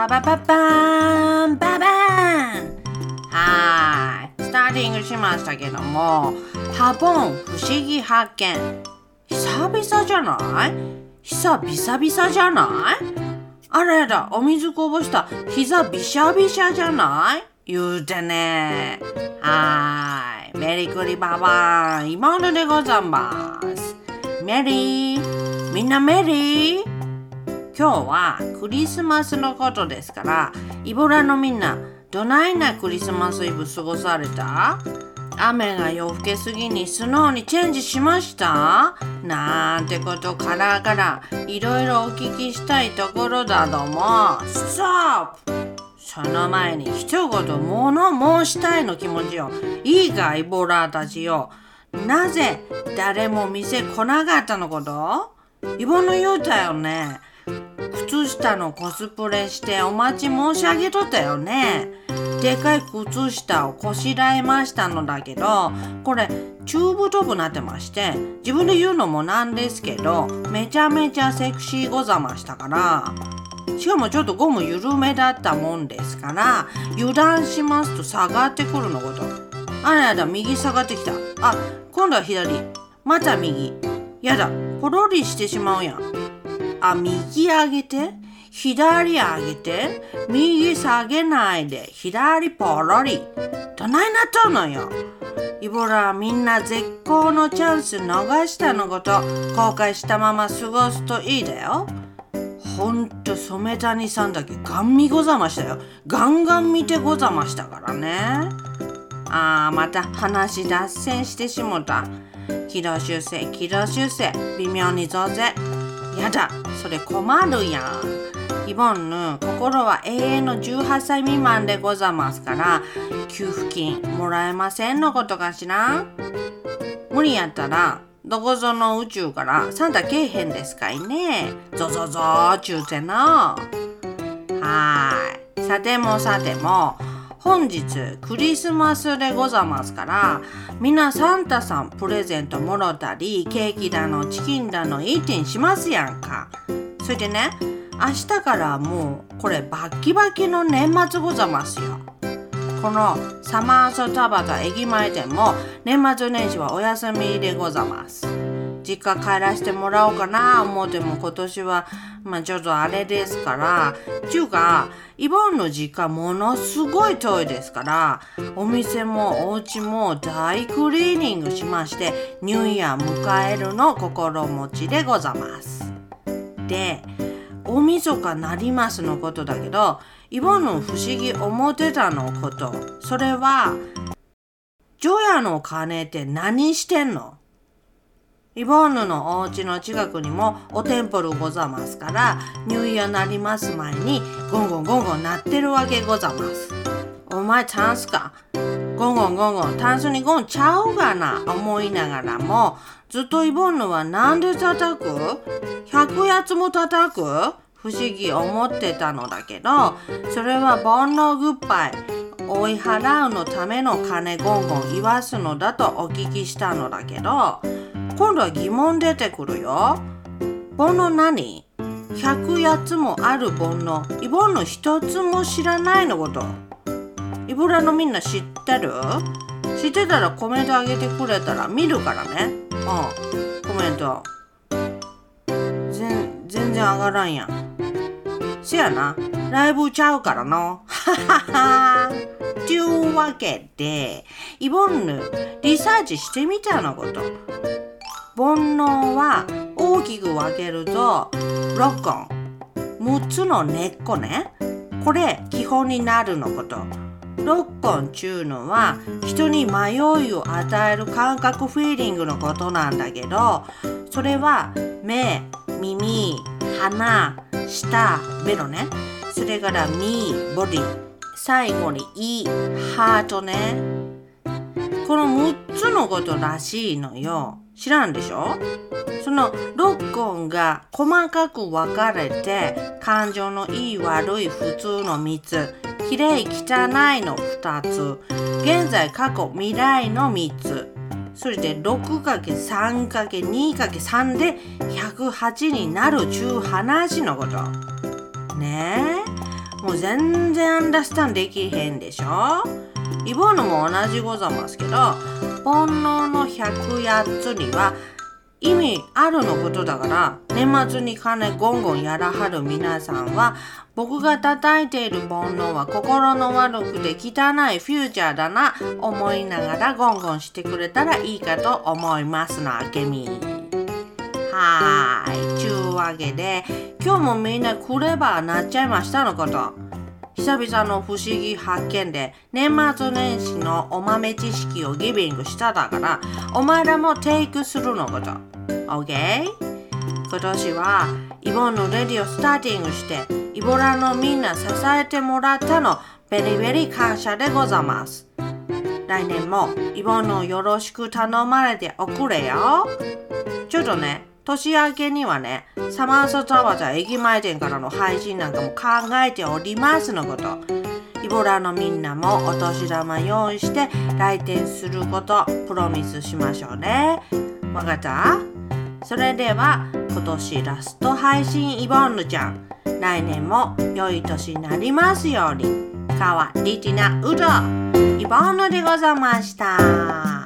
ババババーンババーン。はい。スターティングしましたけどもハボン不思議発見。久々じゃない？久々々じゃない？あらやだお水こぼした。膝びしゃびしゃじゃない？言うてね。はい。メリクリババーン。今のでございます。メリー。みんなメリー。今日はクリスマスのことですからイボラのみんなどないなクリスマスイブ過ごされた？雨が夜更けすぎにスノーにチェンジしました？なんてことからからいろいろお聞きしたいところだども。ストップ！その前に一言物申したいの気持ちよ。いいかイボラーたちよ。なぜ誰も店来なかったのこと？イボの言うたよね。靴下のコスプレしてお待ち申し上げとったよね。でかい靴下をこしらえましたのだけど、これ中太くなってまして、自分で言うのもなんですけど、めちゃめちゃセクシーござましたから、しかもちょっとゴム緩めだったもんですから、油断しますと下がってくるのこと。あらやだ、右下がってきた。あ、今度は左。また右。やだ、ポロリしてしまうやん。あ、右上げて、左上げて、右下げないで、左ポロリ。どないなっとんのよ。イボラみんな絶好のチャンス逃したのこと後悔したまま過ごすといいだよ。ほんと染谷さんだけガン見ござましたよ。ガンガン見てござましたからね。あーまた話脱線してしもた。軌道修正軌道修正微妙に増税。やだそれ困るやん。イボンヌ心は永遠の18歳未満でござますから給付金もらえませんのことかしら？無理やったらどこぞの宇宙からサンタけえへんですかいね？ゾゾゾちゅうてなはい。さてもさても本日クリスマスでござますからみんなサンタさんプレゼントもろたりケーキだのチキンだのイーティンしますやんか。それでね明日からもうこれバッキバキの年末ござますよ。このサマーソタバタ駅前店も年末年始はお休みでござます。実家帰らせてもらおうかな。思っても今年はまあちょっとあれですからちゅうかイボンの実家ものすごい遠いですからお店もお家も大クリーニングしましてニューイヤー迎えるの心持ちでございます。で大晦日なりますのことだけどイボンの不思議思ってたのこと。それは除夜の鐘って何してんの？イボンヌのお家の近くにもおテンポルござますから入院なります前にゴンゴンゴンゴン鳴ってるわけござます。お前タンスか。ゴンゴンゴンゴンタンスにゴンちゃうがな思いながらもずっとイボンヌはなんで叩く ?100 やつも叩く？不思議思ってたのだけどそれは煩悩グッバイ追い払うのための金ゴンゴン言わすのだとお聞きしたのだけど今度は疑問出てくるよ。煩悩何 ?100 やつもある煩悩。イボンの一つも知らないのこと。イボラのみんな知ってる？知ってたらコメントあげてくれたら見るからね。うん。コメント。全全然上がらんやん。せやな。ライブちゃうからの。ははは。というわけで、イボンヌ、リサーチしてみたのこと。煩悩は大きく分けると6個6つの根っこね。これ基本になるのこと。6本ちゅうのは人に迷いを与える感覚フィーリングのことなんだけどそれは目耳鼻舌ベロね。それから身ボディ。最後に胃ハートね。この6つのことらしいのよ。知らんでしょ？その6音が細かく分かれて感情のいい悪い普通の3つきれい汚いの2つ現在過去未来の3つ。それで 6×3×2×3 で108になるちゅう話のこと。ねえ？もう全然アンダースタンできへんでしょ？イボーヌも同じござますけど煩悩の108つには意味あるのことだから年末に金ゴンゴンやらはる皆さんは僕が叩いている煩悩は心の悪くて汚いフューチャーだな思いながらゴンゴンしてくれたらいいかと思いますなあけみはーい。ちゅうわけで今日もみんなクレバーなっちゃいましたのこと。久々の不思議発見で年末年始のお豆知識をギビングしただからお前らもテイクするのこと。OK? 今年はイボンのレディをスターティングしてイボラのみんな支えてもらったのベリベリ感謝でございます。来年もイボンのよろしく頼まれておくれよ。ちょっとね年明けにはね、サマーソザワザ駅前店からの配信なんかも考えておりますのこと。イボラのみんなもお年玉用意して来店することプロミスしましょうね。わかった？それでは今年ラスト配信イボンヌちゃん。来年も良い年になりますように。かわりティナウドイボンヌでございました。